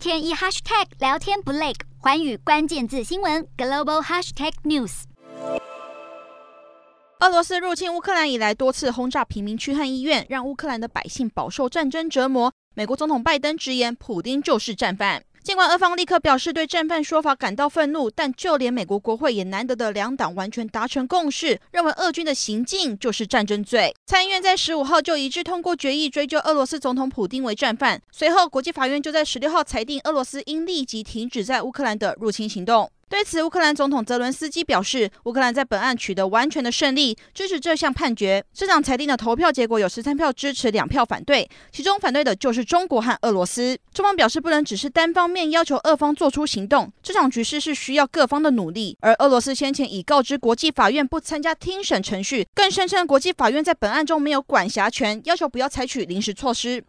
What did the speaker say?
天一 hashtag 聊天不累，环宇关键字新闻 global hashtag news。俄罗斯入侵乌克兰以来，多次轰炸平民区和医院，让乌克兰的百姓饱受战争折磨。美国总统拜登直言，普丁就是战犯。尽管俄方立刻表示对战犯说法感到愤怒，但就连美国国会也难得的两党完全达成共识，认为俄军的行径就是战争罪。参议院在十五号就一致通过决议，追究俄罗斯总统普丁为战犯。随后，国际法院就在十六号裁定，俄罗斯应立即停止在乌克兰的入侵行动。对此，乌克兰总统泽伦斯基表示，乌克兰在本案取得完全的胜利，支持这项判决。这场裁定的投票结果有十三票支持，两票反对，其中反对的就是中国和俄罗斯。中方表示，不能只是单方面要求俄方做出行动，这场局势是需要各方的努力。而俄罗斯先前已告知国际法院不参加听审程序，更声称国际法院在本案中没有管辖权，要求不要采取临时措施。